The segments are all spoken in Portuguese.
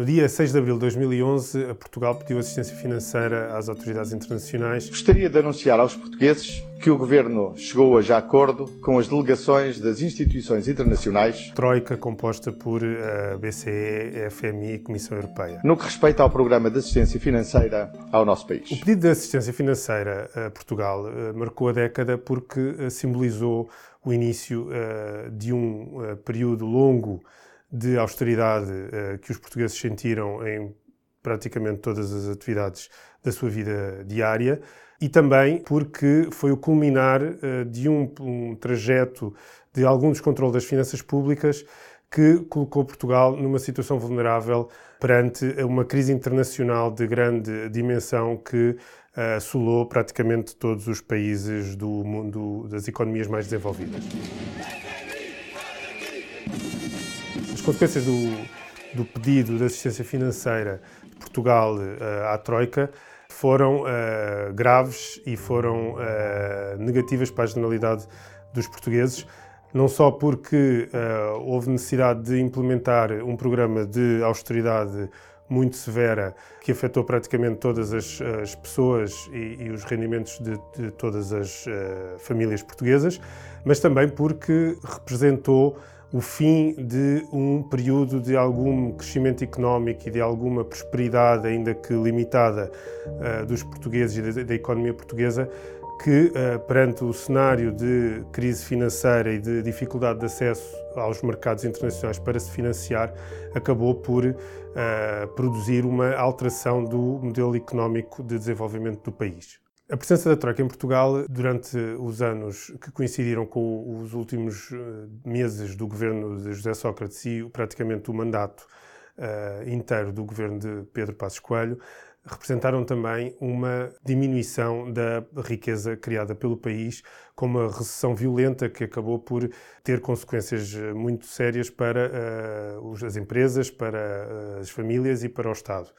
No dia 6 de abril de 2011, Portugal pediu assistência financeira às autoridades internacionais. Gostaria de anunciar aos portugueses que o Governo chegou hoje a acordo com as delegações das instituições internacionais. Troika, composta por uh, BCE, FMI e Comissão Europeia. No que respeita ao programa de assistência financeira ao nosso país. O pedido de assistência financeira a Portugal uh, marcou a década porque uh, simbolizou o início de um período longo de austeridade uh, que os portugueses sentiram em praticamente todas as atividades da sua vida diária e também porque foi o culminar uh, de um, um, trajeto de algum descontrole das finanças públicas que colocou Portugal numa situação vulnerável perante uma crise internacional de grande dimensão que uh, assolou praticamente todos os países do mundo das economias mais desenvolvidas. As consequências do, do pedido de assistência financeira de Portugal uh, à Troika foram uh, graves e foram uh, negativas para a generalidade dos portugueses, não só porque houve necessidade de implementar um programa de austeridade muito severa que afetou praticamente todas as, as pessoas e, e, os rendimentos de, de todas as famílias portuguesas, mas também porque representou o fim de um período de algum crescimento económico e de alguma prosperidade, ainda que limitada, uh, dos portugueses e da, economia portuguesa, que, uh, perante o cenário de crise financeira e de dificuldade de acesso aos mercados internacionais para se financiar, acabou por uh, produzir uma alteração do modelo económico de desenvolvimento do país. A presença da Troika em Portugal, durante os anos que coincidiram com os últimos eh, meses do governo de José Sócrates e praticamente o mandato uh, inteiro do governo de Pedro Passos Coelho, representaram também uma diminuição da riqueza criada pelo país, com uma recessão violenta que acabou por ter consequências muito sérias para uh, as empresas, para as famílias e para o Estado.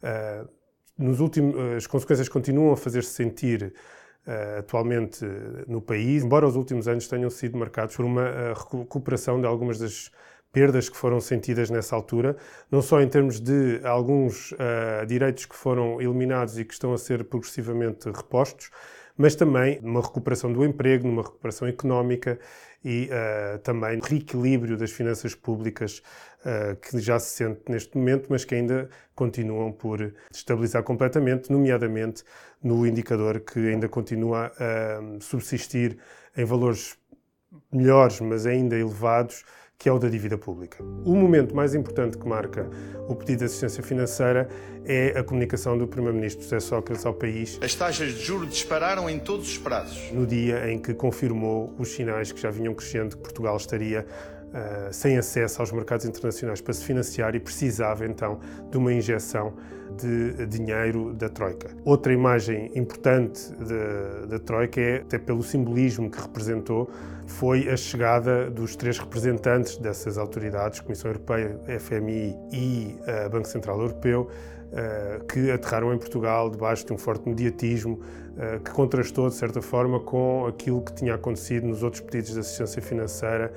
Uh, nos últimos, as consequências continuam a fazer-se sentir uh, atualmente no país, embora os últimos anos tenham sido marcados por uma recuperação de algumas das perdas que foram sentidas nessa altura, não só em termos de alguns uh, direitos que foram eliminados e que estão a ser progressivamente repostos, mas também numa recuperação do emprego, numa recuperação económica e uh, também no reequilíbrio das finanças públicas uh, que já se sente neste momento, mas que ainda continuam por estabilizar completamente, nomeadamente no indicador que ainda continua a subsistir em valores melhores, mas ainda elevados, que é o da dívida pública. O momento mais importante que marca o pedido de assistência financeira é a comunicação do Primeiro-Ministro José Sócrates ao país. As taxas de juros dispararam em todos os prazos. No dia em que confirmou os sinais que já vinham crescendo que Portugal estaria uh, sem acesso aos mercados internacionais para se financiar e precisava então de uma injeção de dinheiro da Troika. Outra imagem importante da, Troika é, até pelo simbolismo que representou, foi a chegada dos três representantes dessas autoridades, Comissão Europeia, FMI e uh, Banco Central Europeu, uh, que aterraram em Portugal debaixo de um forte mediatismo uh, que contrastou, de certa forma, com aquilo que tinha acontecido nos outros pedidos de assistência financeira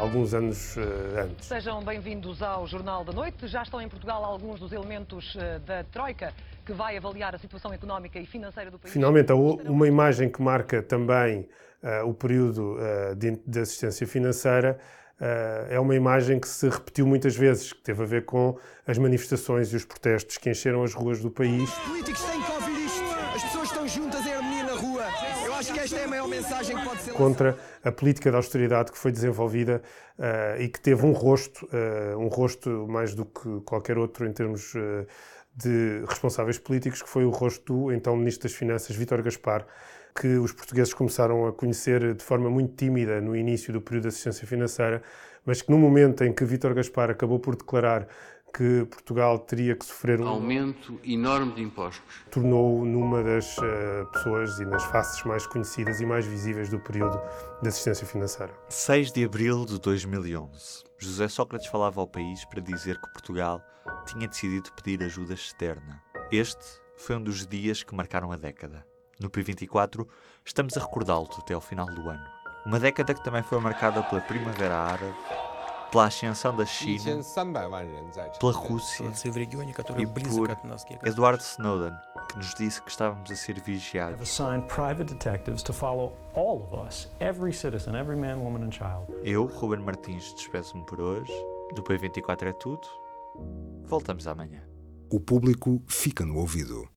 alguns anos antes. Sejam bem-vindos ao Jornal da Noite. Já estão em Portugal alguns dos elementos da Troika que vai avaliar a situação económica e financeira do país. Finalmente, uma imagem que marca também uh, o período uh, de, de, assistência financeira uh, é uma imagem que se repetiu muitas vezes, que teve a ver com as manifestações e os protestos que encheram as ruas do país. Os políticos têm que ouvir isto. As pessoas estão juntas em harmonia na rua. Eu acho que esta é a maior mensagem que pode ser. Contra a política de austeridade que foi desenvolvida e que teve um rosto, um rosto mais do que qualquer outro em termos de responsáveis políticos, que foi o rosto do então Ministro das Finanças, Vítor Gaspar, que os portugueses começaram a conhecer de forma muito tímida no início do período de assistência financeira, mas que no momento em que Vítor Gaspar acabou por declarar que Portugal teria que sofrer um aumento enorme de impostos. Tornou-o numa das uh, pessoas e nas faces mais conhecidas e mais visíveis do período de assistência financeira. 6 de abril de 2011. José Sócrates falava ao país para dizer que Portugal tinha decidido pedir ajuda externa. Este foi um dos dias que marcaram a década. No P24, estamos a recordá-lo até ao final do ano. Uma década que também foi marcada pela Primavera Árabe, pela ascensão da China, pela Rússia e por Edward Snowden, que nos disse que estávamos a ser vigiados. Eu, Ruben Martins, despeço-me por hoje. Do P24 é tudo. Voltamos amanhã. O público fica no ouvido.